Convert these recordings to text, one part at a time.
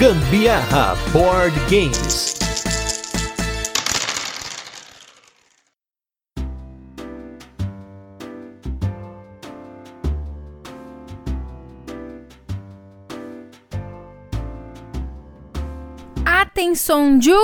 Gambiarra Board Games. Atenção, Ju!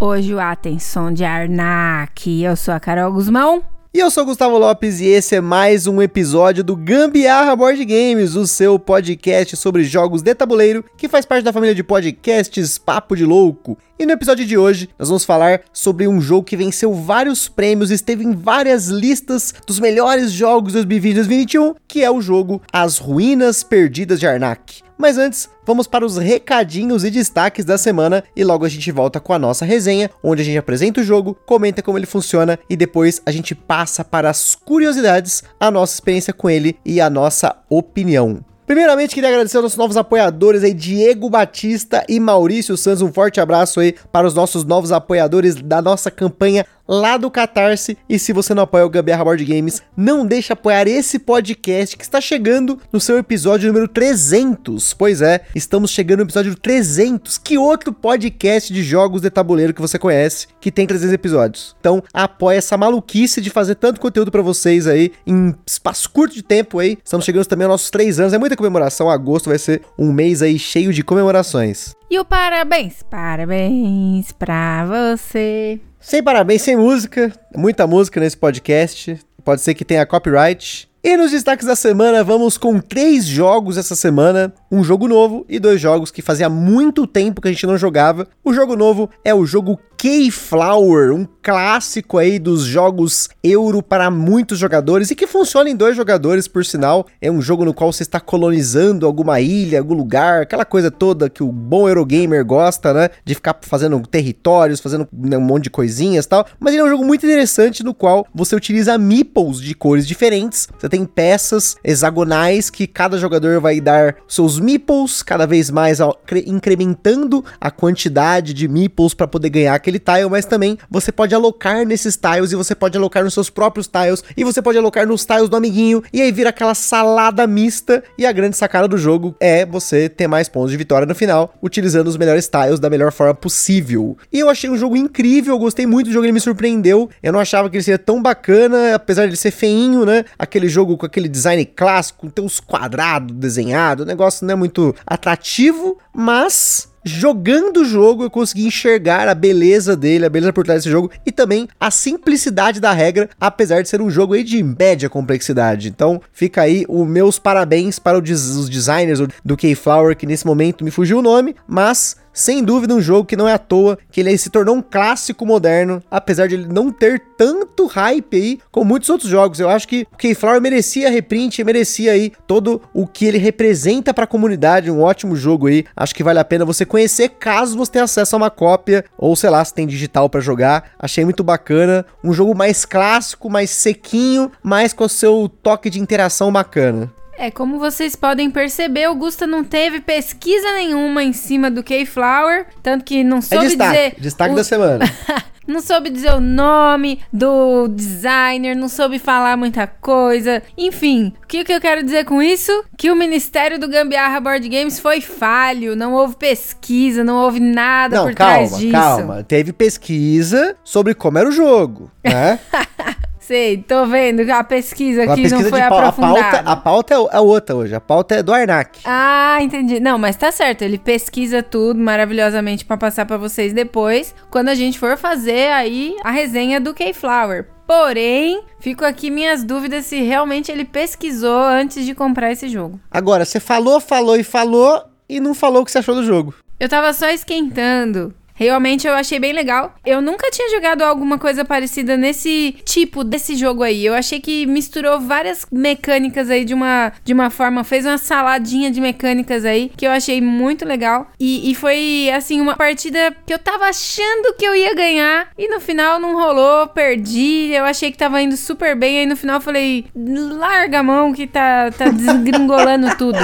Hoje o Atenção de Arnak. Eu sou a Carol Guzmão. E eu sou Gustavo Lopes e esse é mais um episódio do Gambiarra Board Games, o seu podcast sobre jogos de tabuleiro que faz parte da família de podcasts Papo de Louco. E no episódio de hoje, nós vamos falar sobre um jogo que venceu vários prêmios, esteve em várias listas dos melhores jogos de 2020 e 2021, que é o jogo As Ruínas Perdidas de Arnak. Mas antes, vamos para os recadinhos e destaques da semana e logo a gente volta com a nossa resenha, onde a gente apresenta o jogo, comenta como ele funciona e depois a gente passa para as curiosidades, a nossa experiência com ele e a nossa opinião. Primeiramente, queria agradecer aos nossos novos apoiadores aí, Diego Batista e Maurício Santos. Um forte abraço aí para os nossos novos apoiadores da nossa campanha lá do Catarse. E se você não apoia o Gambiarra Board Games, não deixe apoiar esse podcast que está chegando no seu episódio número 300. Pois é, estamos chegando no episódio 300. Que outro podcast de jogos de tabuleiro que você conhece que tem 300 episódios? Então, apoia essa maluquice de fazer tanto conteúdo para vocês aí em espaço curto de tempo aí. Estamos chegando também aos nossos 3 anos. É muita comemoração. Agosto vai ser um mês aí cheio de comemorações. E o parabéns, parabéns pra você. Sem parabéns, sem música, muita música nesse podcast. Pode ser que tenha copyright. E nos destaques da semana, vamos com três jogos essa semana: um jogo novo e dois jogos que fazia muito tempo que a gente não jogava. O jogo novo é o jogo Keyflower, um clássico aí dos jogos euro para muitos jogadores e que funciona em dois jogadores, por sinal. É um jogo no qual você está colonizando alguma ilha, algum lugar, aquela coisa toda que o bom Eurogamer gosta, né? De ficar fazendo territórios, fazendo né, um monte de coisinhas e tal. Mas ele é um jogo muito interessante no qual você utiliza meeples de cores diferentes. Você tem peças hexagonais que cada jogador vai dar seus meeples, cada vez mais incrementando a quantidade de meeples para poder ganhar aquele tile, mas também você pode alocar nesses tiles e você pode alocar nos seus próprios tiles e você pode alocar nos tiles do amiguinho e aí vira aquela salada mista e a grande sacada do jogo é você ter mais pontos de vitória no final, utilizando os melhores tiles da melhor forma possível. E eu achei um jogo incrível, eu gostei muito do jogo, ele me surpreendeu. Eu não achava que ele seria tão bacana, apesar de ser feinho, né? Aquele jogo com aquele design clássico, tem uns quadrados desenhados, o negócio não é muito atrativo, mas jogando o jogo, eu consegui enxergar a beleza dele, a beleza por trás desse jogo e também a simplicidade da regra, apesar de ser um jogo de média complexidade. Então, fica aí os meus parabéns para os designers do Keyflower, que nesse momento me fugiu o nome, mas sem dúvida um jogo que não é à toa, que ele se tornou um clássico moderno, apesar de ele não ter tanto hype aí como muitos outros jogos. Eu acho que o Keyflower merecia reprint, merecia aí todo o que ele representa para a comunidade, um ótimo jogo aí. Acho que vale a pena você conhecer caso você tenha acesso a uma cópia ou sei lá, se tem digital para jogar. Achei muito bacana, um jogo mais clássico, mais sequinho, mas com o seu toque de interação bacana. É, como vocês podem perceber, o Gusta não teve pesquisa nenhuma em cima do Keyflower, tanto que não é soube é destaque, dizer... Destaque o... da semana. não soube dizer o nome do designer, não soube falar muita coisa. Enfim, o que, que eu quero dizer com isso? Que o Ministério do Gambiarra Board Games foi falho, não houve pesquisa, não houve nada não, por calma, trás disso. Calma, calma. Teve pesquisa sobre como era o jogo, né? Sei, tô vendo a pesquisa aqui não foi aprofundada. A pauta, a pauta é, é outra hoje, a pauta é do Arnak. Ah, entendi. Não, mas tá certo, ele pesquisa tudo maravilhosamente para passar para vocês depois, quando a gente for fazer aí a resenha do Keyflower. Porém, fico aqui minhas dúvidas se realmente ele pesquisou antes de comprar esse jogo. Agora, você falou, falou e falou e não falou o que você achou do jogo. Eu tava só esquentando. Realmente eu achei bem legal. Eu nunca tinha jogado alguma coisa parecida nesse tipo desse jogo aí. Eu achei que misturou várias mecânicas aí de uma, de uma forma, fez uma saladinha de mecânicas aí que eu achei muito legal. E, e foi assim, uma partida que eu tava achando que eu ia ganhar e no final não rolou, perdi. Eu achei que tava indo super bem. Aí no final eu falei, larga a mão que tá, tá desgringolando tudo.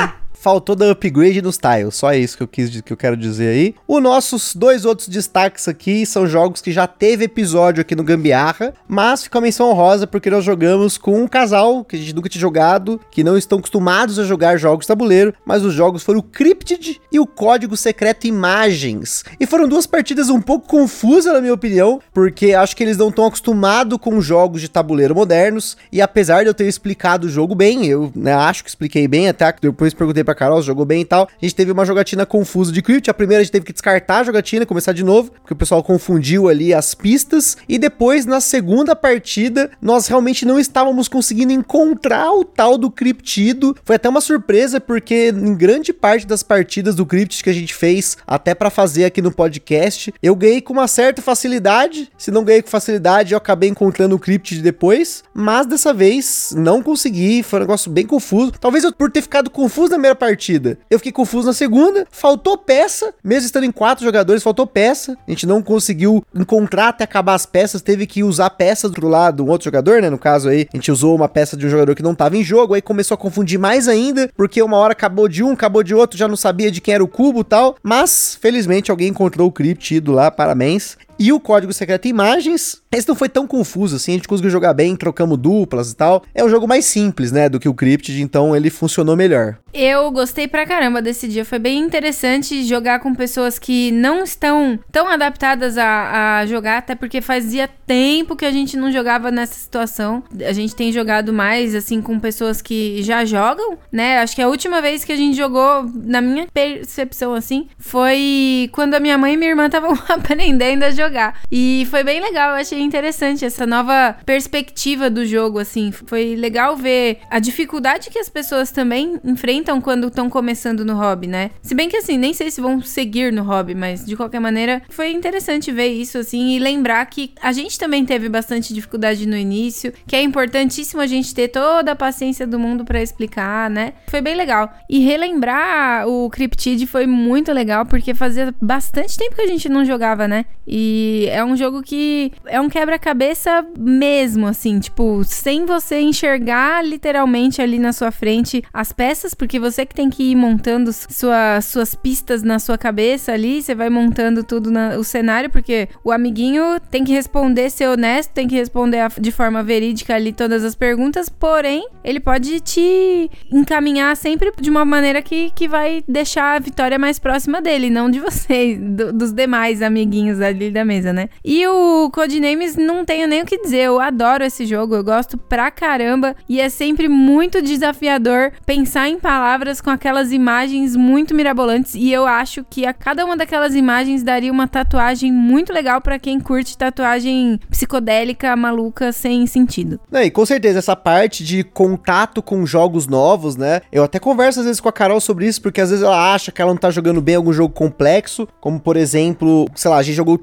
Faltou dar upgrade nos tiles. Só isso que eu quis que eu quero dizer aí. Os nossos dois outros destaques aqui são jogos que já teve episódio aqui no Gambiarra, mas fica a menção honrosa porque nós jogamos com um casal que a gente nunca tinha jogado, que não estão acostumados a jogar jogos tabuleiro, mas os jogos foram o Cryptid e o Código Secreto Imagens. E foram duas partidas um pouco confusas, na minha opinião, porque acho que eles não estão acostumados com jogos de tabuleiro modernos, e apesar de eu ter explicado o jogo bem, eu né, acho que expliquei bem, até depois perguntei pra Carol jogou bem e tal, a gente teve uma jogatina confusa de Crypt, a primeira a gente teve que descartar a jogatina, começar de novo, porque o pessoal confundiu ali as pistas, e depois, na segunda partida, nós realmente não estávamos conseguindo encontrar o tal do criptido, foi até uma surpresa, porque em grande parte das partidas do Crypt que a gente fez, até para fazer aqui no podcast, eu ganhei com uma certa facilidade, se não ganhei com facilidade, eu acabei encontrando o Crypt depois, mas dessa vez não consegui, foi um negócio bem confuso. Talvez eu, por ter ficado confuso na primeira partida, eu fiquei confuso na segunda, faltou peça, mesmo estando em quatro jogadores, faltou peça. A gente não conseguiu encontrar até acabar as peças, teve que usar peças do lado do outro jogador, né? No caso aí, a gente usou uma peça de um jogador que não tava em jogo, aí começou a confundir mais ainda, porque uma hora acabou de um, acabou de outro, já não sabia de quem era o cubo e tal. Mas, felizmente, alguém encontrou o criptido lá, parabéns. E o código secreto imagens, esse não foi tão confuso assim, a gente conseguiu jogar bem, trocamos duplas e tal. É um jogo mais simples, né, do que o Cryptid, então ele funcionou melhor. Eu gostei pra caramba desse dia, foi bem interessante jogar com pessoas que não estão tão adaptadas a, a jogar, até porque fazia tempo que a gente não jogava nessa situação. A gente tem jogado mais, assim, com pessoas que já jogam, né? Acho que a última vez que a gente jogou, na minha percepção, assim, foi quando a minha mãe e minha irmã estavam aprendendo a jogar jogar. E foi bem legal, eu achei interessante essa nova perspectiva do jogo, assim. Foi legal ver a dificuldade que as pessoas também enfrentam quando estão começando no hobby, né? Se bem que assim, nem sei se vão seguir no hobby, mas de qualquer maneira, foi interessante ver isso, assim, e lembrar que a gente também teve bastante dificuldade no início, que é importantíssimo a gente ter toda a paciência do mundo para explicar, né? Foi bem legal. E relembrar o Cryptid foi muito legal, porque fazia bastante tempo que a gente não jogava, né? E é um jogo que é um quebra-cabeça mesmo, assim, tipo, sem você enxergar literalmente ali na sua frente as peças, porque você que tem que ir montando sua, suas pistas na sua cabeça ali, você vai montando tudo no cenário, porque o amiguinho tem que responder, ser honesto, tem que responder de forma verídica ali todas as perguntas, porém, ele pode te encaminhar sempre de uma maneira que, que vai deixar a vitória mais próxima dele, não de você, do, dos demais amiguinhos ali da mesa, né? E o Codenames não tenho nem o que dizer, eu adoro esse jogo, eu gosto pra caramba e é sempre muito desafiador pensar em palavras com aquelas imagens muito mirabolantes e eu acho que a cada uma daquelas imagens daria uma tatuagem muito legal para quem curte tatuagem psicodélica, maluca, sem sentido. E com certeza essa parte de contato com jogos novos, né? Eu até converso às vezes com a Carol sobre isso, porque às vezes ela acha que ela não tá jogando bem algum jogo complexo, como por exemplo, sei lá, a gente jogou o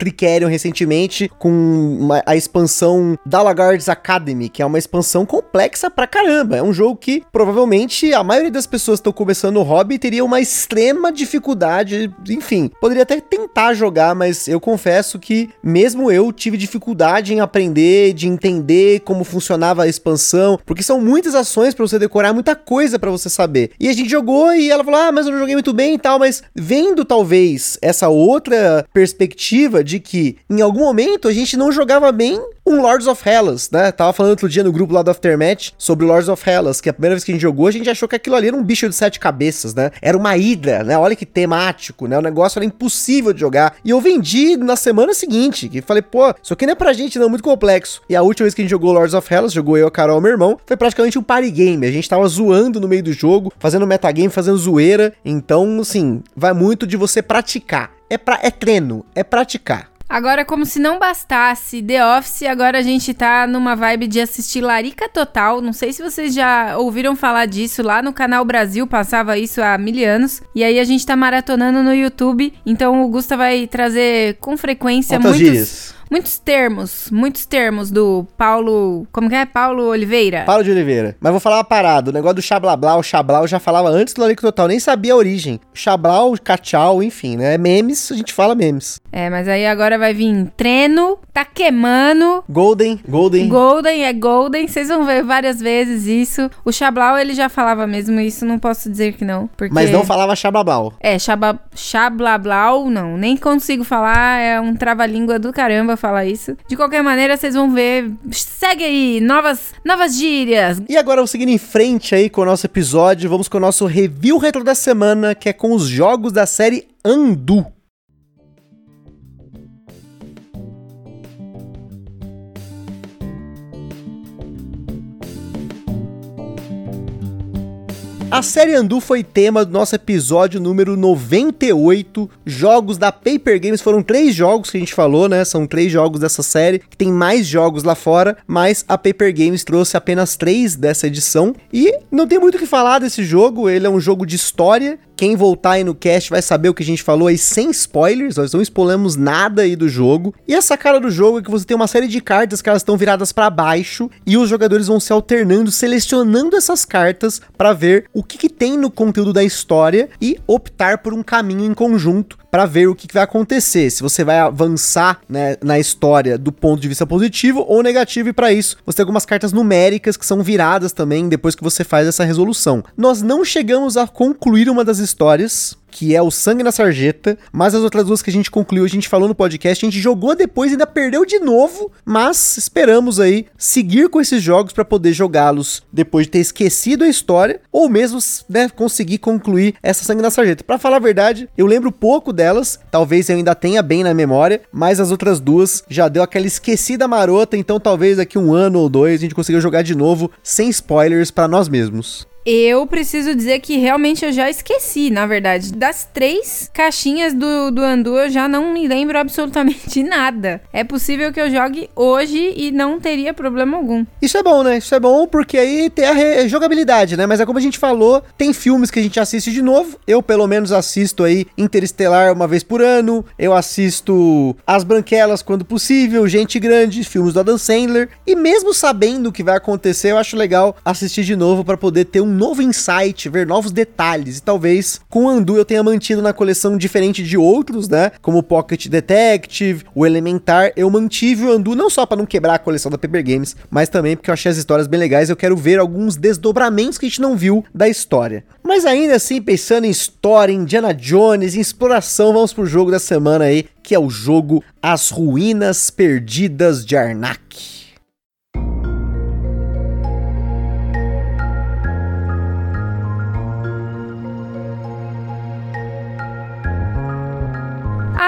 Recentemente com uma, a expansão Dalagards Academy, que é uma expansão complexa pra caramba. É um jogo que provavelmente a maioria das pessoas que estão começando o hobby teria uma extrema dificuldade. Enfim, poderia até tentar jogar, mas eu confesso que mesmo eu tive dificuldade em aprender, de entender como funcionava a expansão, porque são muitas ações para você decorar, muita coisa para você saber. E a gente jogou e ela falou: "Ah, mas eu não joguei muito bem e tal", mas vendo talvez essa outra perspectiva de que em algum momento a gente não jogava bem um Lords of Hellas, né? Tava falando outro dia no grupo lá do Aftermatch sobre Lords of Hellas, que a primeira vez que a gente jogou, a gente achou que aquilo ali era um bicho de sete cabeças, né? Era uma hidra, né? Olha que temático, né? O negócio era impossível de jogar. E eu vendi na semana seguinte, que falei, pô, isso aqui não é pra gente não, é muito complexo. E a última vez que a gente jogou Lords of Hellas, jogou eu, a Carol, meu irmão, foi praticamente um party game. A gente tava zoando no meio do jogo, fazendo metagame, fazendo zoeira. Então, assim, vai muito de você praticar. É, pra, é treino, é praticar. Agora, como se não bastasse The Office, agora a gente tá numa vibe de assistir Larica Total. Não sei se vocês já ouviram falar disso lá no canal Brasil, passava isso há mil anos. E aí a gente tá maratonando no YouTube. Então o Gusta vai trazer com frequência muitos, muitos termos, muitos termos do Paulo, como que é? Paulo Oliveira. Paulo de Oliveira. Mas vou falar uma parada, o negócio do xablabla, o xablau eu já falava antes do Larico Total, nem sabia a origem. Xablau, cachau, enfim, né? Memes, a gente fala memes. É, mas aí agora vai vir treino, tá queimando. Golden, Golden. Golden é Golden, vocês vão ver várias vezes isso. O Xablau ele já falava mesmo isso, não posso dizer que não. Porque... Mas não falava xablablau. É, xaba, xablablau, não, nem consigo falar, é um trava-língua do caramba falar isso. De qualquer maneira, vocês vão ver. Segue aí, novas, novas gírias. E agora, vamos seguindo em frente aí com o nosso episódio, vamos com o nosso review retro da semana, que é com os jogos da série Andu. A série Andu foi tema do nosso episódio número 98. Jogos da Paper Games foram três jogos que a gente falou, né? São três jogos dessa série, que tem mais jogos lá fora, mas a Paper Games trouxe apenas três dessa edição. E não tem muito o que falar desse jogo, ele é um jogo de história quem voltar aí no cast vai saber o que a gente falou aí sem spoilers, nós não spoilamos nada aí do jogo. E essa cara do jogo é que você tem uma série de cartas que elas estão viradas para baixo e os jogadores vão se alternando, selecionando essas cartas para ver o que, que, tem no conteúdo da história e optar por um caminho em conjunto para ver o que, que, vai acontecer. Se você vai avançar né, na história do ponto de vista positivo ou negativo, e para isso você tem algumas cartas numéricas que são viradas também depois que você faz essa resolução. Nós não chegamos a concluir uma das histórias que é o Sangue na Sarjeta, mas as outras duas que a gente concluiu, a gente falou no podcast, a gente jogou depois e ainda perdeu de novo, mas esperamos aí seguir com esses jogos para poder jogá-los depois de ter esquecido a história, ou mesmo, né, conseguir concluir essa Sangue na Sarjeta. Para falar a verdade, eu lembro pouco delas, talvez eu ainda tenha bem na memória, mas as outras duas já deu aquela esquecida marota, então talvez daqui um ano ou dois a gente consiga jogar de novo sem spoilers para nós mesmos. Eu preciso dizer que realmente eu já esqueci, na verdade. Das três caixinhas do, do Andu, eu já não me lembro absolutamente nada. É possível que eu jogue hoje e não teria problema algum. Isso é bom, né? Isso é bom porque aí tem a jogabilidade, né? Mas é como a gente falou, tem filmes que a gente assiste de novo. Eu, pelo menos, assisto aí Interestelar uma vez por ano. Eu assisto As Branquelas quando possível, Gente Grande, filmes do Adam Sandler. E mesmo sabendo o que vai acontecer, eu acho legal assistir de novo para poder ter um novo insight, ver novos detalhes. E talvez com o Andu eu tenha mantido na coleção diferente de outros, né? Como o Pocket Detective, o Elementar. Eu mantive o Andu não só para não quebrar a coleção da Paper Games, mas também porque eu achei as histórias bem legais. Eu quero ver alguns desdobramentos que a gente não viu da história. Mas ainda assim, pensando em história, Indiana Jones, em exploração, vamos pro jogo da semana aí, que é o jogo As Ruínas Perdidas de Arnak.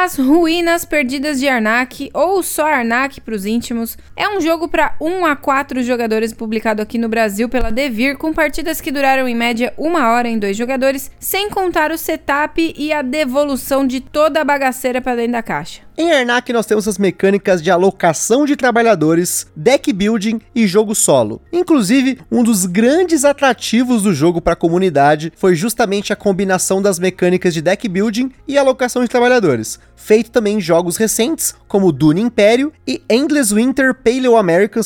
As Ruínas Perdidas de Arnak, ou só Arnak para os íntimos, é um jogo para 1 a 4 jogadores publicado aqui no Brasil pela Devir, com partidas que duraram em média uma hora em dois jogadores, sem contar o setup e a devolução de toda a bagaceira para dentro da caixa. Em Arnak nós temos as mecânicas de alocação de trabalhadores, deck building e jogo solo. Inclusive, um dos grandes atrativos do jogo para a comunidade foi justamente a combinação das mecânicas de deck building e alocação de trabalhadores, feito também em jogos recentes, como Dune Império e Endless Winter Paleo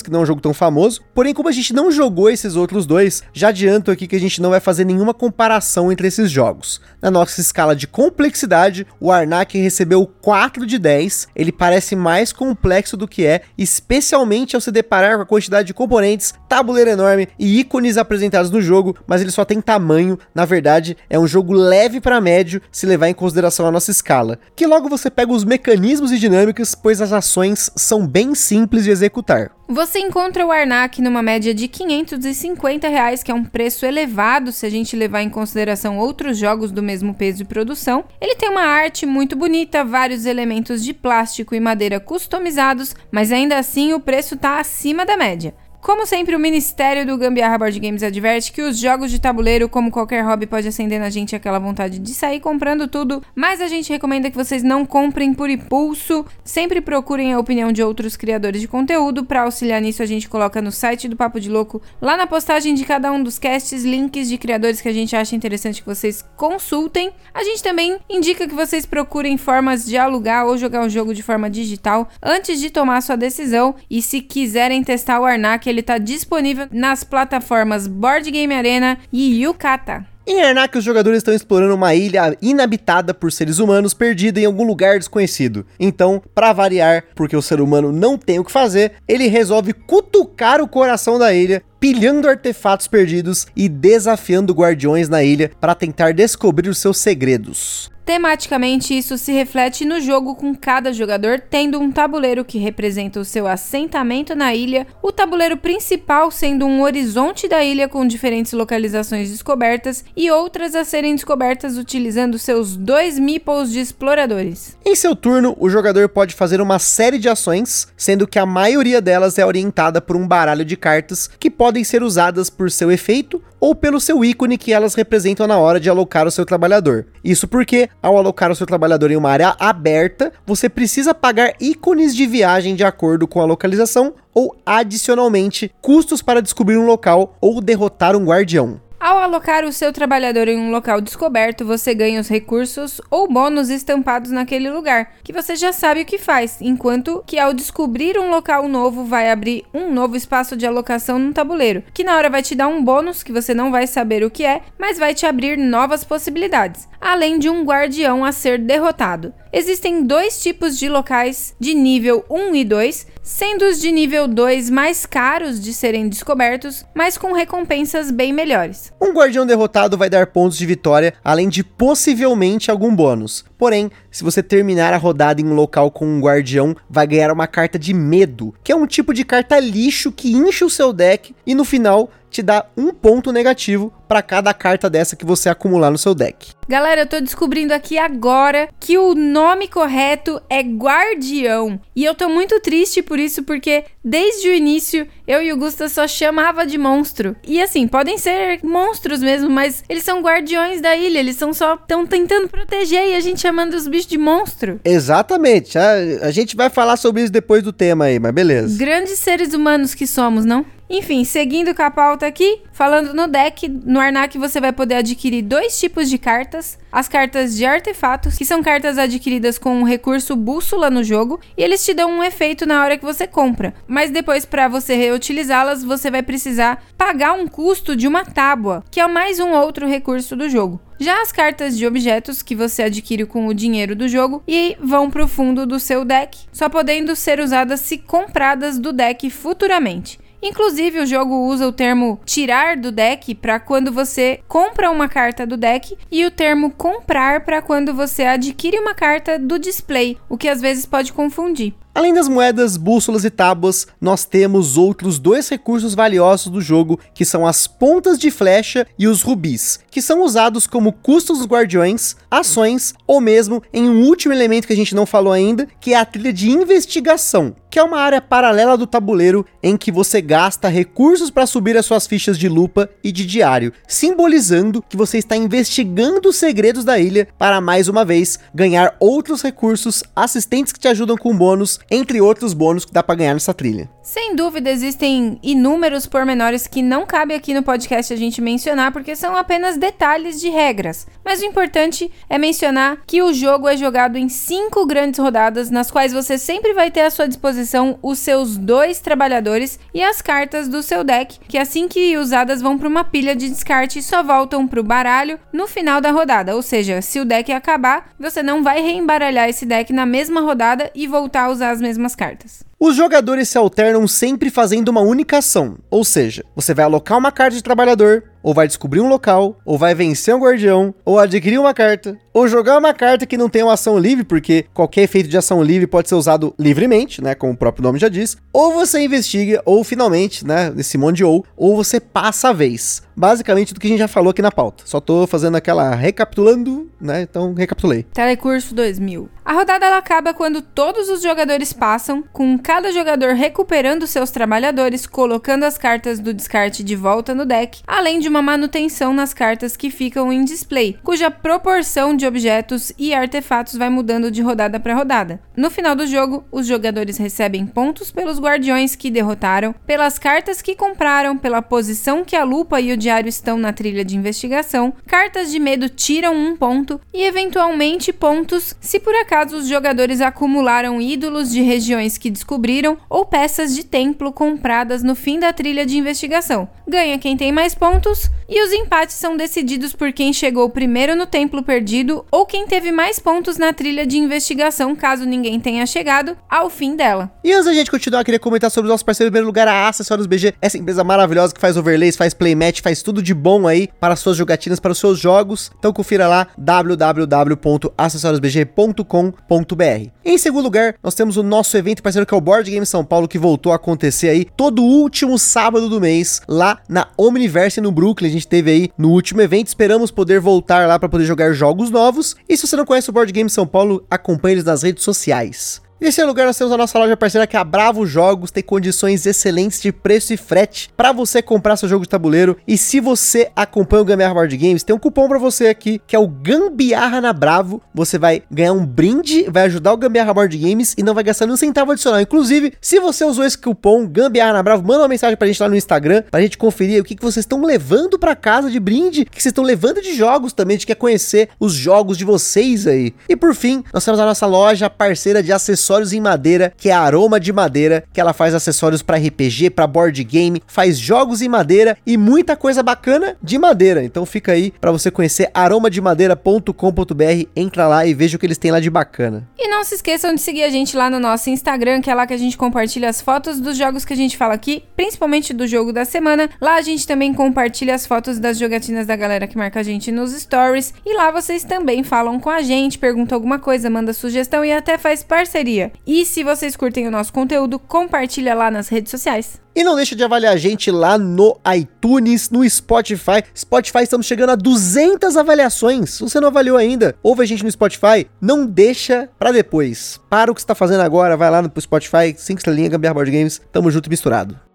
Que não é um jogo tão famoso. Porém, como a gente não jogou esses outros dois, já adianto aqui que a gente não vai fazer nenhuma comparação entre esses jogos. Na nossa escala de complexidade, o Arnak recebeu 4 de 10 ele parece mais complexo do que é, especialmente ao se deparar com a quantidade de componentes, tabuleiro enorme e ícones apresentados no jogo, mas ele só tem tamanho, na verdade, é um jogo leve para médio se levar em consideração a nossa escala. Que logo você pega os mecanismos e dinâmicas, pois as ações são bem simples de executar. Você encontra o Arnak numa média de 550 reais, que é um preço elevado se a gente levar em consideração outros jogos do mesmo peso de produção. Ele tem uma arte muito bonita, vários elementos de plástico e madeira customizados, mas ainda assim o preço está acima da média. Como sempre, o Ministério do Gambiarra Board Games adverte que os jogos de tabuleiro, como qualquer hobby, pode acender na gente aquela vontade de sair comprando tudo, mas a gente recomenda que vocês não comprem por impulso. Sempre procurem a opinião de outros criadores de conteúdo. Para auxiliar nisso, a gente coloca no site do Papo de Louco, lá na postagem de cada um dos casts, links de criadores que a gente acha interessante que vocês consultem. A gente também indica que vocês procurem formas de alugar ou jogar o jogo de forma digital antes de tomar sua decisão. E se quiserem testar o Arnak, ele está disponível nas plataformas Board Game Arena e Yukata. Em Arnak, os jogadores estão explorando uma ilha inabitada por seres humanos perdida em algum lugar desconhecido. Então, para variar, porque o ser humano não tem o que fazer, ele resolve cutucar o coração da ilha, pilhando artefatos perdidos e desafiando guardiões na ilha para tentar descobrir os seus segredos. Tematicamente, isso se reflete no jogo com cada jogador tendo um tabuleiro que representa o seu assentamento na ilha, o tabuleiro principal sendo um horizonte da ilha com diferentes localizações descobertas e outras a serem descobertas utilizando seus dois meeples de exploradores. Em seu turno, o jogador pode fazer uma série de ações, sendo que a maioria delas é orientada por um baralho de cartas que podem ser usadas por seu efeito ou pelo seu ícone que elas representam na hora de alocar o seu trabalhador. Isso porque, ao alocar o seu trabalhador em uma área aberta, você precisa pagar ícones de viagem de acordo com a localização ou, adicionalmente, custos para descobrir um local ou derrotar um guardião. Ao alocar o seu trabalhador em um local descoberto, você ganha os recursos ou bônus estampados naquele lugar, que você já sabe o que faz, enquanto que ao descobrir um local novo, vai abrir um novo espaço de alocação no tabuleiro, que na hora vai te dar um bônus que você não vai saber o que é, mas vai te abrir novas possibilidades, além de um guardião a ser derrotado. Existem dois tipos de locais de nível 1 e 2, sendo os de nível 2 mais caros de serem descobertos, mas com recompensas bem melhores. Um guardião derrotado vai dar pontos de vitória, além de possivelmente algum bônus. Porém, se você terminar a rodada em um local com um guardião, vai ganhar uma carta de medo, que é um tipo de carta lixo que incha o seu deck e no final te dá um ponto negativo para cada carta dessa que você acumular no seu deck. Galera, eu tô descobrindo aqui agora que o nome correto é Guardião. E eu tô muito triste por isso, porque desde o início eu e o Gusta só chamava de monstro. E assim, podem ser monstros mesmo, mas eles são guardiões da ilha, eles são só tão tentando proteger e a gente chamando os bichos de monstro. Exatamente. A, a gente vai falar sobre isso depois do tema aí, mas beleza. Grandes seres humanos que somos, não? Enfim, seguindo com a pauta aqui, falando no deck, no Arnak você vai poder adquirir dois tipos de cartas. As cartas de artefatos, que são cartas adquiridas com o recurso bússola no jogo, e eles te dão um efeito na hora que você compra. Mas depois, para você reutilizá-las, você vai precisar pagar um custo de uma tábua, que é mais um outro recurso do jogo. Já as cartas de objetos que você adquire com o dinheiro do jogo e vão para o fundo do seu deck, só podendo ser usadas se compradas do deck futuramente. Inclusive, o jogo usa o termo tirar do deck para quando você compra uma carta do deck e o termo comprar para quando você adquire uma carta do display, o que às vezes pode confundir. Além das moedas, bússolas e tábuas, nós temos outros dois recursos valiosos do jogo, que são as pontas de flecha e os rubis, que são usados como custos dos guardiões, ações ou mesmo em um último elemento que a gente não falou ainda, que é a trilha de investigação, que é uma área paralela do tabuleiro em que você gasta recursos para subir as suas fichas de lupa e de diário, simbolizando que você está investigando os segredos da ilha para mais uma vez ganhar outros recursos, assistentes que te ajudam com bônus entre outros bônus que dá para ganhar nessa trilha. Sem dúvida, existem inúmeros pormenores que não cabe aqui no podcast a gente mencionar, porque são apenas detalhes de regras. Mas o importante é mencionar que o jogo é jogado em cinco grandes rodadas, nas quais você sempre vai ter à sua disposição os seus dois trabalhadores e as cartas do seu deck, que assim que usadas vão para uma pilha de descarte e só voltam para o baralho no final da rodada. Ou seja, se o deck acabar, você não vai reembaralhar esse deck na mesma rodada e voltar a usar as mesmas cartas. Os jogadores se alternam sempre fazendo uma única ação, ou seja, você vai alocar uma carta de trabalhador, ou vai descobrir um local, ou vai vencer um guardião, ou adquirir uma carta, ou jogar uma carta que não tem uma ação livre, porque qualquer efeito de ação livre pode ser usado livremente, né, como o próprio nome já diz, ou você investiga, ou finalmente, né, nesse monte de ou, ou você passa a vez. Basicamente tudo que a gente já falou aqui na pauta. Só tô fazendo aquela recapitulando, né, então recapitulei. Telecurso 2000. A rodada ela acaba quando todos os jogadores passam, com cada jogador recuperando seus trabalhadores, colocando as cartas do descarte de volta no deck, além de uma manutenção nas cartas que ficam em display, cuja proporção de objetos e artefatos vai mudando de rodada para rodada. No final do jogo, os jogadores recebem pontos pelos guardiões que derrotaram, pelas cartas que compraram, pela posição que a lupa e o diário estão na trilha de investigação, cartas de medo tiram um ponto e eventualmente pontos se por acaso os jogadores acumularam ídolos de regiões que descobriram ou peças de templo compradas no fim da trilha de investigação. Ganha quem tem mais pontos e os empates são decididos por quem chegou primeiro no templo perdido ou quem teve mais pontos na trilha de investigação, caso ninguém tenha chegado ao fim dela. E antes da gente continuar, queria comentar sobre o nosso parceiro em primeiro lugar, a Acessórios BG, essa empresa maravilhosa que faz overlays, faz playmatch, faz tudo de bom aí para suas jogatinas, para os seus jogos. Então confira lá www.acessoriosbg.com.br. Em segundo lugar, nós temos o nosso evento parceiro que é o Board Game São Paulo, que voltou a acontecer aí todo último sábado do mês, lá na Omniverse no Brooklyn. A gente teve aí no último evento, esperamos poder voltar lá para poder jogar jogos novos. E se você não conhece o Board Game São Paulo, acompanhe eles nas redes sociais. Nesse lugar nós temos a nossa loja parceira que é a Bravo Jogos, tem condições excelentes de preço e frete para você comprar seu jogo de tabuleiro. E se você acompanha o Gambiarra Board Games, tem um cupom para você aqui, que é o Gambiarra na Bravo. Você vai ganhar um brinde, vai ajudar o Gambiarra Board Games e não vai gastar nenhum centavo adicional. Inclusive, se você usou esse cupom Gambiarra na Bravo, manda uma mensagem pra gente lá no Instagram, pra gente conferir o que, que vocês estão levando para casa de brinde, o que vocês estão levando de jogos também, a gente quer conhecer os jogos de vocês aí. E por fim, nós temos a nossa loja parceira de acessórios acessórios em madeira, que é Aroma de Madeira, que ela faz acessórios para RPG, para board game, faz jogos em madeira e muita coisa bacana de madeira. Então fica aí para você conhecer aromademadeira.com.br, entra lá e veja o que eles têm lá de bacana. E não se esqueçam de seguir a gente lá no nosso Instagram, que é lá que a gente compartilha as fotos dos jogos que a gente fala aqui, principalmente do jogo da semana. Lá a gente também compartilha as fotos das jogatinas da galera que marca a gente nos stories. E lá vocês também falam com a gente, perguntam alguma coisa, manda sugestão e até faz parceria. E se vocês curtem o nosso conteúdo, compartilha lá nas redes sociais. E não deixa de avaliar a gente lá no iTunes, no Spotify. Spotify, estamos chegando a 200 avaliações. Se você não avaliou ainda, ouve a gente no Spotify, não deixa pra depois. Para o que você tá fazendo agora, vai lá no Spotify, 5 estrelinhas, Gambiarra Board Games, tamo junto e misturado.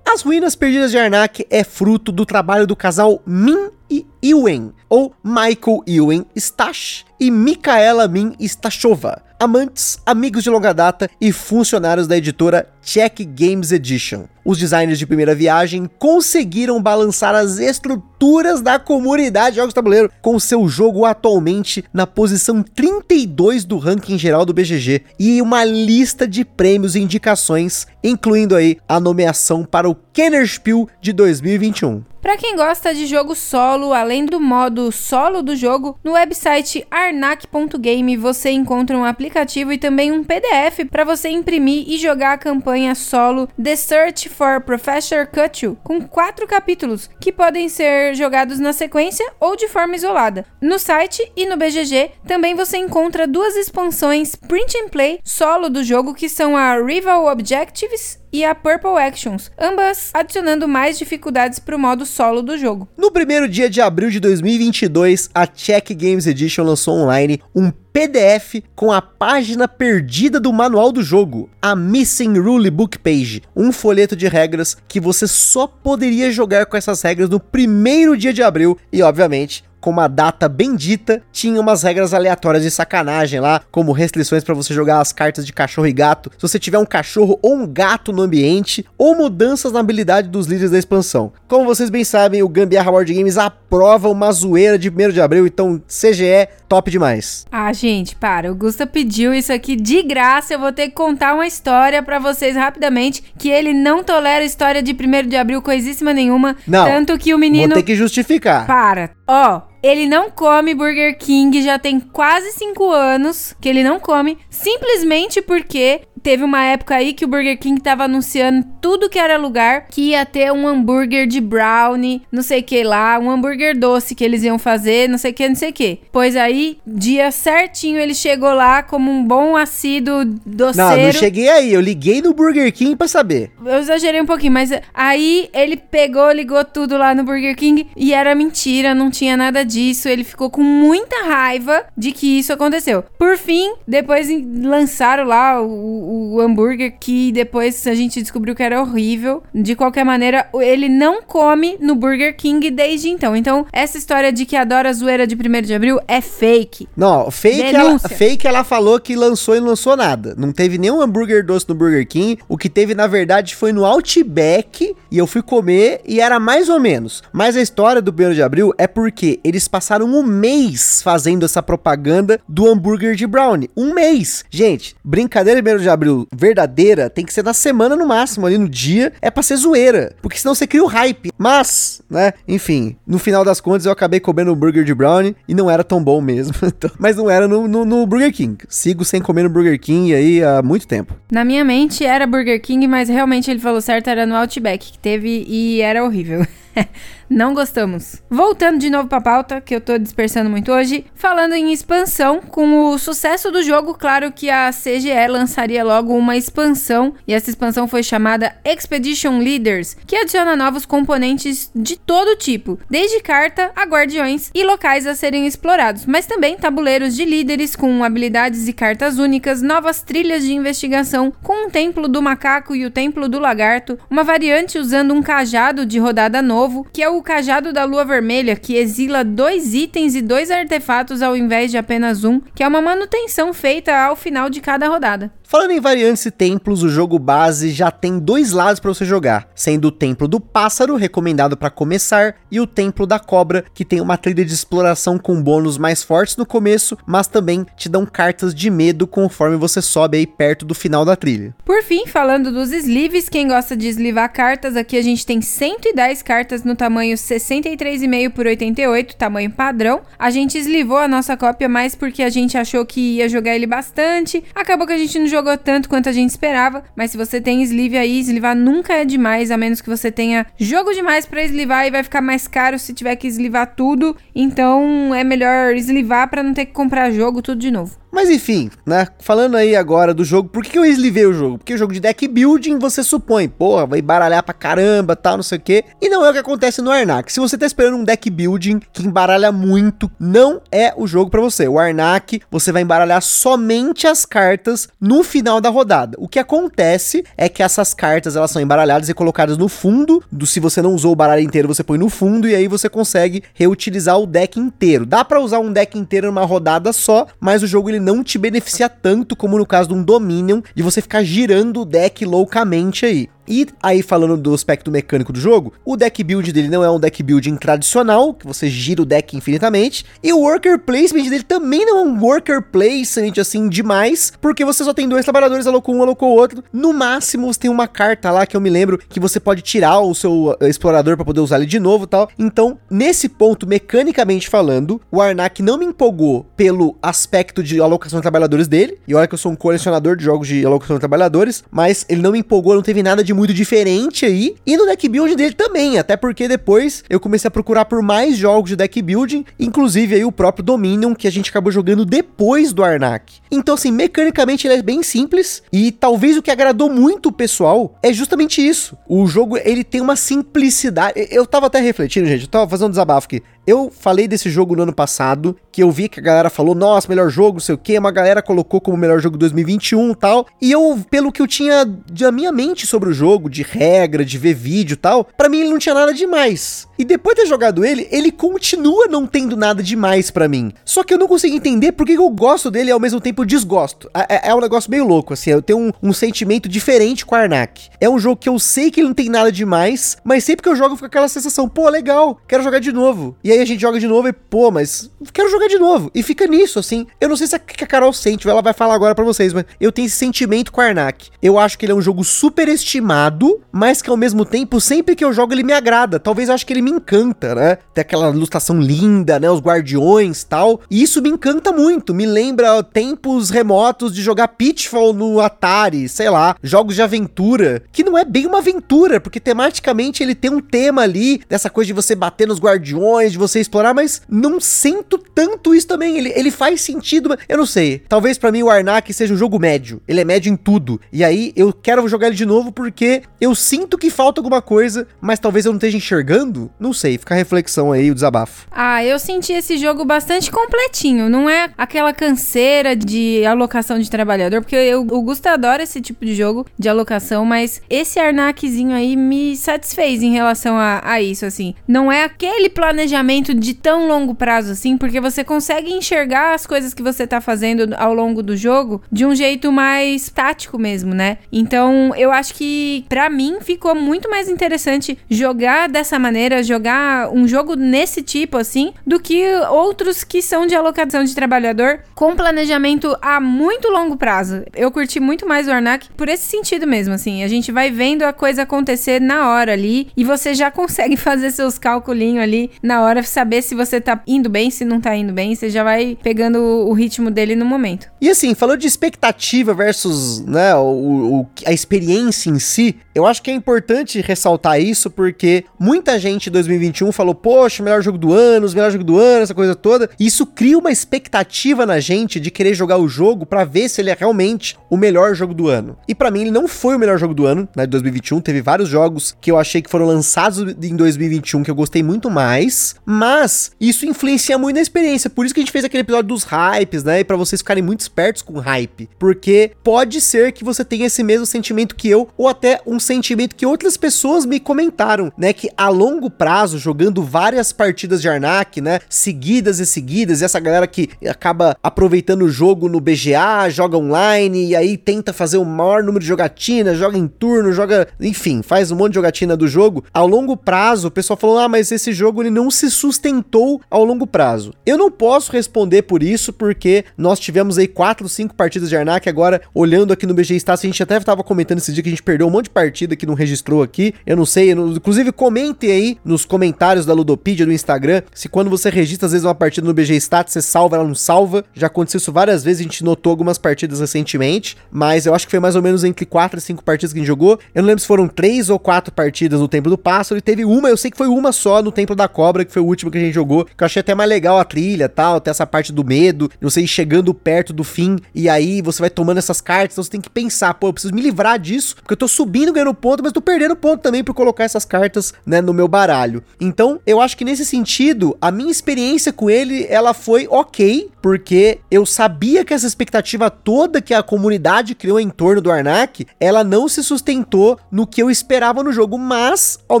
As Ruínas Perdidas de Arnak é fruto do trabalho do casal Min e Ewen, ou Michael Ewen Stash e Micaela Min Stachova, amantes, amigos de longa data e funcionários da editora Check Games Edition. Os designers de primeira viagem conseguiram balançar as estruturas da comunidade de jogos tabuleiro com seu jogo atualmente na posição 32 do ranking geral do BGG e uma lista de prêmios e indicações, incluindo aí a nomeação para o Kennerspiel de 2021. Para quem gosta de jogo solo, além do modo solo do jogo, no website arnak.game você encontra um aplicativo e também um PDF para você imprimir e jogar a campanha solo The Search for Professor Cutchu, com quatro capítulos que podem ser jogados na sequência ou de forma isolada. No site e no BGG também você encontra duas expansões print and play solo do jogo que são a Rival Objectives e a Purple Actions, ambas adicionando mais dificuldades para o modo solo do jogo. No primeiro dia de abril de 2022, a Check Games Edition lançou online um PDF com a página perdida do manual do jogo, a Missing Rule Book Page, um folheto de regras que você só poderia jogar com essas regras no primeiro dia de abril e, obviamente, com uma data bendita, tinha umas regras aleatórias de sacanagem lá, como restrições para você jogar as cartas de cachorro e gato, se você tiver um cachorro ou um gato no ambiente, ou mudanças na habilidade dos líderes da expansão. Como vocês bem sabem, o Gambiarra Board Games aprova uma zoeira de 1 de abril, então CGE top demais. Ah, gente, para, o Gusta pediu isso aqui de graça, eu vou ter que contar uma história para vocês rapidamente, que ele não tolera história de 1 de abril coisíssima nenhuma, Não, tanto que o menino... Vou ter que justificar. Para. Ó, ele não come Burger King já tem quase 5 anos que ele não come, simplesmente porque teve uma época aí que o Burger King tava anunciando tudo que era lugar que ia ter um hambúrguer de brownie, não sei o que lá, um hambúrguer doce que eles iam fazer, não sei o que, não sei o que. Pois aí, dia certinho, ele chegou lá como um bom assíduo doceiro. Não, não cheguei aí, eu liguei no Burger King pra saber. Eu exagerei um pouquinho, mas aí ele pegou, ligou tudo lá no Burger King e era mentira, não tinha nada disso. Ele ficou com muita raiva de que isso aconteceu. Por fim, depois lançaram lá o, o hambúrguer que depois a gente descobriu que era horrível. De qualquer maneira, ele não come no Burger King desde então. Então, essa história de que adora zoeira de 1 de abril é fake. Não, fake ela, fake ela falou que lançou e não lançou nada. Não teve nenhum hambúrguer doce no Burger King. O que teve, na verdade, foi no Outback. E eu fui comer e era mais ou menos. Mas a história do 1 de abril é porque eles passaram um mês fazendo essa propaganda do hambúrguer de brownie. Um mês. Gente, brincadeira 1 de abril verdadeira tem que ser na semana no máximo, ali no dia. É pra ser zoeira. Porque senão você cria o hype. Mas, né, enfim, no final das contas eu acabei comendo um hambúrguer de brownie e não era tão bom mesmo. Então, mas não era no, no, no Burger King. Sigo sem comer no Burger King aí há muito tempo. Na minha mente era Burger King, mas realmente ele falou certo, era no Outback que teve e era horrível. Não gostamos. Voltando de novo pra pauta, que eu tô dispersando muito hoje, falando em expansão, com o sucesso do jogo, claro que a CGE lançaria logo uma expansão, e essa expansão foi chamada Expedition Leaders, que adiciona novos componentes de todo tipo, desde carta a guardiões e locais a serem explorados, mas também tabuleiros de líderes com habilidades e cartas únicas, novas trilhas de investigação, com o Templo do Macaco e o Templo do Lagarto, uma variante usando um cajado de rodada novo, que é o Cajado da Lua Vermelha, que exila dois itens e dois artefatos ao invés de apenas um, que é uma manutenção feita ao final de cada rodada. Falando em variantes e templos, o jogo base já tem dois lados para você jogar, sendo o Templo do Pássaro, recomendado para começar, e o Templo da Cobra, que tem uma trilha de exploração com bônus mais fortes no começo, mas também te dão cartas de medo conforme você sobe aí perto do final da trilha. Por fim, falando dos sleeves, quem gosta de eslivar cartas, aqui a gente tem 110 cartas no tamanho 63,5 por 88, tamanho padrão. A gente eslivou a nossa cópia mais porque a gente achou que ia jogar ele bastante, acabou que a gente não jogou jogou tanto quanto a gente esperava, mas se você tem sleeve aí, eslivar nunca é demais, a menos que você tenha jogo demais para eslivar e vai ficar mais caro se tiver que eslivar tudo. Então é melhor eslivar para não ter que comprar jogo tudo de novo. Mas enfim, né? Falando aí agora do jogo, por que, eu eslivei o jogo? Porque o jogo de deck building você supõe, porra, vai embaralhar pra caramba, tal, não sei o quê. E não é o que acontece no Arnak. Se você tá esperando um deck building que embaralha muito, não é o jogo para você. O Arnak, você vai embaralhar somente as cartas no final da rodada. O que acontece é que essas cartas elas são embaralhadas e colocadas no fundo. Do se você não usou o baralho inteiro, você põe no fundo e aí você consegue reutilizar o deck inteiro. Dá para usar um deck inteiro numa rodada só, mas o jogo ele não te beneficia tanto como no caso de um Dominion, de você ficar girando o deck loucamente aí. E aí, falando do aspecto mecânico do jogo, o deck build dele não é um deck building tradicional, que você gira o deck infinitamente, e o worker placement dele também não é um worker placement assim demais, porque você só tem dois trabalhadores, alocou um, alocou outro. No máximo, você tem uma carta lá que eu me lembro que você pode tirar o seu uh, explorador para poder usar ele de novo tal. Então, nesse ponto, mecanicamente falando, o Arnak não me empolgou pelo aspecto de alocação de trabalhadores dele, e olha que eu sou um colecionador de jogos de alocação de trabalhadores, mas ele não me empolgou, não teve nada de muito diferente aí. E no deck building dele também, até porque depois eu comecei a procurar por mais jogos de deck building, inclusive aí o próprio Dominion, que a gente acabou jogando depois do Arnak. Então, assim, mecanicamente ele é bem simples e talvez o que agradou muito o pessoal é justamente isso. O jogo, ele tem uma simplicidade. Eu tava até refletindo, gente, eu tava fazendo um desabafo aqui. Eu falei desse jogo no ano passado, que eu vi que a galera falou, nossa, melhor jogo, sei o que, uma galera colocou como melhor jogo 2021 e tal. E eu, pelo que eu tinha da minha mente sobre o jogo, de regra, de ver vídeo e tal, para mim ele não tinha nada demais. E depois de ter jogado ele, ele continua não tendo nada demais para mim. Só que eu não consigo entender porque eu gosto dele e ao mesmo tempo desgosto. É, é, é um negócio meio louco, assim, eu tenho um, um sentimento diferente com Arnak. É um jogo que eu sei que ele não tem nada demais, mas sempre que eu jogo fica aquela sensação, pô, legal, quero jogar de novo. E aí a gente joga de novo e, pô, mas quero jogar de novo. E fica nisso, assim. Eu não sei se a, que a Carol sente, ela vai falar agora para vocês, mas eu tenho esse sentimento com Arnak. Eu acho que ele é um jogo super estimado, mas que ao mesmo tempo, sempre que eu jogo, ele me agrada. Talvez eu acho que ele me me encanta, né? Tem aquela ilustração linda, né? Os guardiões tal. E isso me encanta muito. Me lembra tempos remotos de jogar Pitfall no Atari, sei lá, jogos de aventura, que não é bem uma aventura, porque tematicamente ele tem um tema ali, dessa coisa de você bater nos guardiões, de você explorar, mas não sinto tanto isso também. Ele, ele faz sentido, eu não sei. Talvez para mim o Arnak seja um jogo médio. Ele é médio em tudo. E aí eu quero jogar ele de novo porque eu sinto que falta alguma coisa, mas talvez eu não esteja enxergando. Não sei, fica a reflexão aí, o desabafo. Ah, eu senti esse jogo bastante completinho. Não é aquela canseira de alocação de trabalhador, porque eu, o Gusto adora esse tipo de jogo de alocação, mas esse Arnakzinho aí me satisfez em relação a, a isso, assim. Não é aquele planejamento de tão longo prazo assim, porque você consegue enxergar as coisas que você tá fazendo ao longo do jogo de um jeito mais tático mesmo, né? Então, eu acho que para mim ficou muito mais interessante jogar dessa maneira, jogar um jogo nesse tipo assim, do que outros que são de alocação de trabalhador com planejamento a muito longo prazo. Eu curti muito mais o Arnak por esse sentido mesmo, assim. A gente vai vendo a coisa acontecer na hora ali e você já consegue fazer seus calculinhos ali na hora, saber se você tá indo bem, se não tá indo bem, você já vai pegando o ritmo dele no momento. E assim, falou de expectativa versus, né, o, o, a experiência em si, eu acho que é importante ressaltar isso porque muita gente em 2021 falou, poxa, melhor jogo do ano, os melhor jogo do ano, essa coisa toda. Isso cria uma expectativa na gente de querer jogar o jogo para ver se ele é realmente o melhor jogo do ano. E para mim ele não foi o melhor jogo do ano, né, de 2021. Teve vários jogos que eu achei que foram lançados em 2021 que eu gostei muito mais, mas isso influencia muito na experiência. Por isso que a gente fez aquele episódio dos hypes, né, e para vocês ficarem muito espertos com hype, porque pode ser que você tenha esse mesmo sentimento que eu ou até um sentimento que outras pessoas me comentaram, né, que a longo prazo jogando várias partidas de Arnak, né, seguidas e seguidas, e essa galera que acaba aproveitando o jogo no BGA, joga online e aí tenta fazer o maior número de jogatina, joga em turno, joga, enfim, faz um monte de jogatina do jogo. Ao longo prazo, o pessoal falou: "Ah, mas esse jogo ele não se sustentou ao longo prazo". Eu não posso responder por isso porque nós tivemos aí 4, 5 partidas de Arnak agora olhando aqui no BG Stats, a gente até tava comentando esse dia que a gente perdeu um monte de partida que não registrou aqui. Eu não sei, eu não, inclusive comentem aí nos comentários da Ludopedia do Instagram se quando você registra às vezes uma partida no BG Stats, você salva, ela não salva. Já aconteceu isso várias vezes, a gente notou algumas partidas recentemente, mas eu acho que foi mais ou menos entre 4 e 5 partidas que a gente jogou. Eu não lembro se foram 3 ou 4 partidas no Templo do Pássaro e teve uma, eu sei que foi uma só no Templo da Cobra, que foi o último que a gente jogou, que eu achei até mais legal a trilha tal, até essa parte do medo, você ir chegando perto do fim e aí você vai tomando essas cartas, então você tem que pensar, pô, eu preciso me livrar disso, porque eu tô subindo ganhando ponto, mas tô perdendo ponto também por colocar essas cartas, né, no meu baralho. Então, eu acho que nesse sentido, a minha experiência com ele, ela foi ok, porque eu sabia que essa expectativa toda que a comunidade criou em torno do Arnak, ela não se sustentou no que eu esperava no jogo, mas ao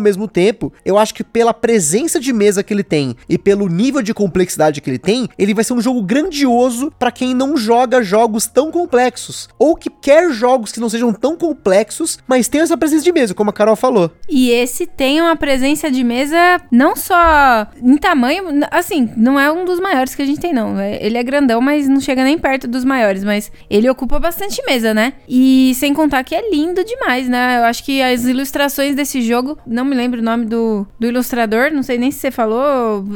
mesmo tempo, eu acho que pela presença de mesa que ele tem e pelo nível de complexidade que ele tem, ele vai ser um jogo grandioso para quem não joga jogos tão complexos ou que quer jogos que não sejam tão complexos, mas tem essa presença de mesa, como a Carol falou. E esse tem uma presença de mesa não só em tamanho, assim, não é um dos maiores que a gente tem não. Ele é grandão, mas não chega nem perto dos maiores, mas ele ocupa bastante mesa, né? E sem contar que é lindo demais, né? Eu acho que as ilustrações desse jogo, não me lembro o nome do, do ilustrador, não sei nem se você falou,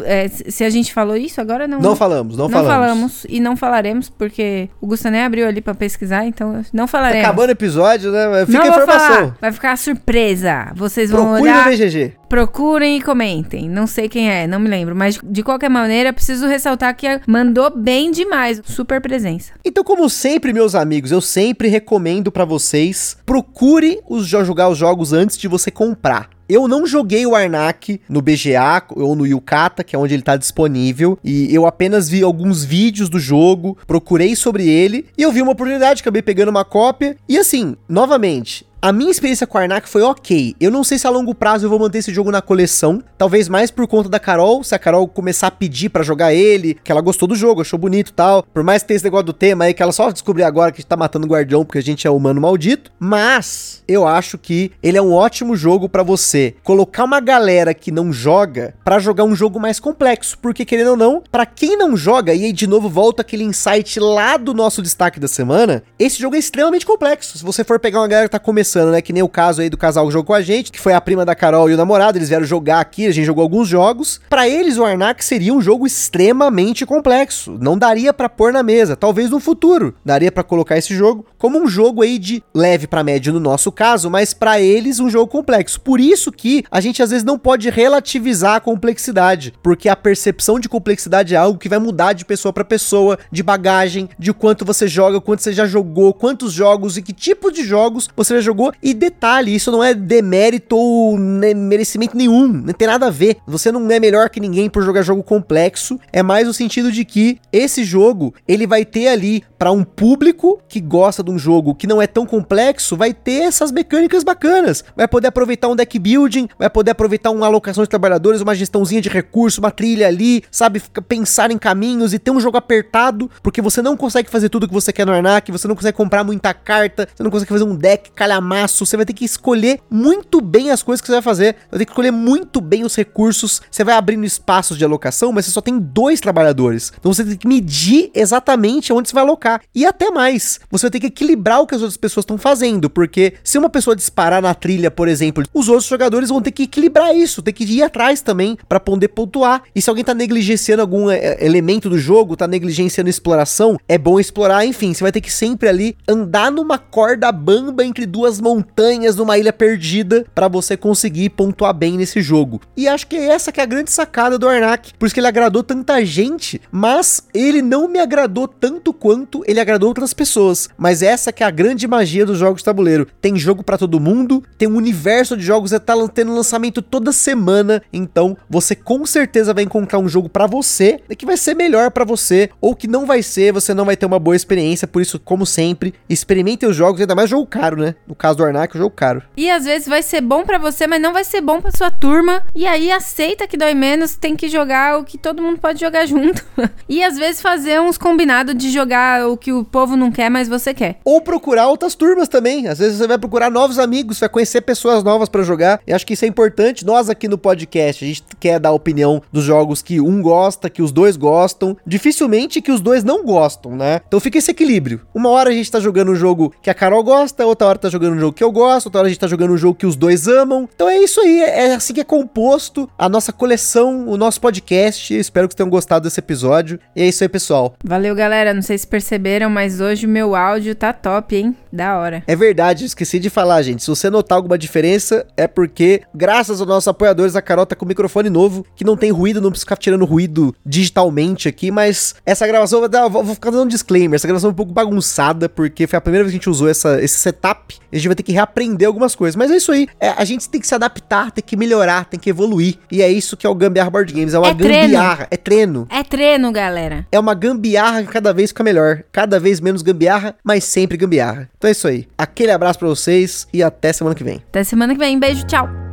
é, se a gente falou isso agora, não. Não falamos, não, não falamos. falamos e não falaremos, porque o Gustavo nem abriu ali pra pesquisar, então não falaremos. Tá acabando o episódio, né? Fica não a informação. Falar. Vai ficar surpresa. Vocês vão Procure olhar. no BGG. Procurem e comentem. Não sei quem é, não me lembro. Mas de qualquer maneira, preciso ressaltar que mandou bem demais. Super presença. Então, como sempre, meus amigos, eu sempre recomendo para vocês: procure os, jogar os jogos antes de você comprar. Eu não joguei o Arnak no BGA ou no Yukata, que é onde ele tá disponível, e eu apenas vi alguns vídeos do jogo, procurei sobre ele, e eu vi uma oportunidade, acabei pegando uma cópia. E assim, novamente, a minha experiência com o Arnak foi ok. Eu não sei se a longo prazo eu vou manter esse jogo na coleção. Talvez mais por conta da Carol. Se a Carol começar a pedir para jogar ele, que ela gostou do jogo, achou bonito e tal. Por mais que tenha esse negócio do tema aí, que ela só descobriu agora que a gente tá matando o guardião porque a gente é humano maldito. Mas eu acho que ele é um ótimo jogo para você colocar uma galera que não joga para jogar um jogo mais complexo. Porque querendo ou não, para quem não joga, e aí de novo volta aquele insight lá do nosso destaque da semana, esse jogo é extremamente complexo. Se você for pegar uma galera que tá começando conversando, né? Que nem o caso aí do casal que jogou com a gente, que foi a prima da Carol e o namorado, eles vieram jogar aqui, a gente jogou alguns jogos. Para eles, o Arnak seria um jogo extremamente complexo. Não daria para pôr na mesa. Talvez no futuro daria para colocar esse jogo como um jogo aí de leve para médio no nosso caso, mas para eles um jogo complexo. Por isso que a gente às vezes não pode relativizar a complexidade, porque a percepção de complexidade é algo que vai mudar de pessoa para pessoa, de bagagem, de quanto você joga, quanto você já jogou, quantos jogos e que tipo de jogos você já jogou. E detalhe, isso não é demérito ou merecimento nenhum, não tem nada a ver. Você não é melhor que ninguém por jogar jogo complexo, é mais o sentido de que esse jogo, ele vai ter ali para um público que gosta de um jogo que não é tão complexo, vai ter essas mecânicas bacanas. Vai poder aproveitar um deck building, vai poder aproveitar uma alocação de trabalhadores, uma gestãozinha de recursos, uma trilha ali, sabe, pensar em caminhos e ter um jogo apertado, porque você não consegue fazer tudo que você quer no Arnak, você não consegue comprar muita carta, você não consegue fazer um deck calhamaço, você vai ter que escolher muito bem as coisas que você vai fazer, vai ter que escolher muito bem os recursos, você vai abrindo espaços de alocação, mas você só tem dois trabalhadores, então você tem que medir exatamente onde você vai alocar, e até mais, você vai ter que equilibrar o que as outras pessoas estão fazendo, porque se uma pessoa disparar na trilha, por exemplo, os outros jogadores vão ter que equilibrar isso, ter que ir atrás também para poder pontuar, e se alguém tá negligenciando algum é, elemento do jogo, tá negligenciando exploração, é bom explorar, enfim, você vai ter que sempre ali andar numa corda bamba entre duas montanhas numa ilha perdida para você conseguir pontuar bem nesse jogo. E acho que é essa que é a grande sacada do Arnak, por isso que ele agradou tanta gente, mas ele não me agradou tanto quanto ele agradou outras pessoas. Mas essa que é a grande magia dos jogos de tabuleiro. Tem jogo para todo mundo, tem um universo de jogos que tá tendo lançamento toda semana, então você com certeza vai encontrar um jogo para você que vai ser melhor para você ou que não vai ser, você não vai ter uma boa experiência, por isso, como sempre, experimente os jogos, ainda mais jogo caro, né? No caso do Arnak, o jogo caro. E às vezes vai ser bom para você, mas não vai ser bom para sua turma. E aí aceita que dói menos, tem que jogar o que todo mundo pode jogar junto. e às vezes fazer uns combinados de jogar o que o povo não quer, mas você quer. Ou procurar outras turmas também. Às vezes você vai procurar novos amigos, vai conhecer pessoas novas para jogar. E acho que isso é importante. Nós aqui no podcast, a gente quer dar opinião dos jogos que um gosta, que os dois gostam. Dificilmente que os dois não gostam, né? Então fica esse equilíbrio. Uma hora a gente tá jogando um jogo que a Carol gosta, outra hora tá jogando um jogo que eu gosto, outra hora a gente tá jogando um jogo que os dois amam. Então é isso aí, é assim que é composto a nossa coleção, o nosso podcast. Eu espero que vocês tenham gostado desse episódio. E é isso aí, pessoal. Valeu, galera. Não sei se perceberam, mas hoje o meu áudio tá top, hein? Da hora. É verdade, esqueci de falar, gente. Se você notar alguma diferença, é porque, graças aos nossos apoiadores, a Carol tá com um microfone novo, que não tem ruído, não precisa ficar tirando ruído digitalmente aqui, mas essa gravação, vou, dar, vou ficar dando um disclaimer, essa gravação é um pouco bagunçada, porque foi a primeira vez que a gente usou essa, esse setup, a gente vai ter que reaprender algumas coisas, mas é isso aí, é, a gente tem que se adaptar, tem que melhorar, tem que evoluir, e é isso que é o Gambiarra Board Games, é uma É treino. gambiarra, é treino. É treino, galera. É uma gambiarra que cada vez fica melhor. Cada vez menos gambiarra, mas sempre gambiarra. Então é isso aí. Aquele abraço pra vocês e até semana que vem. Até semana que vem. Beijo, tchau.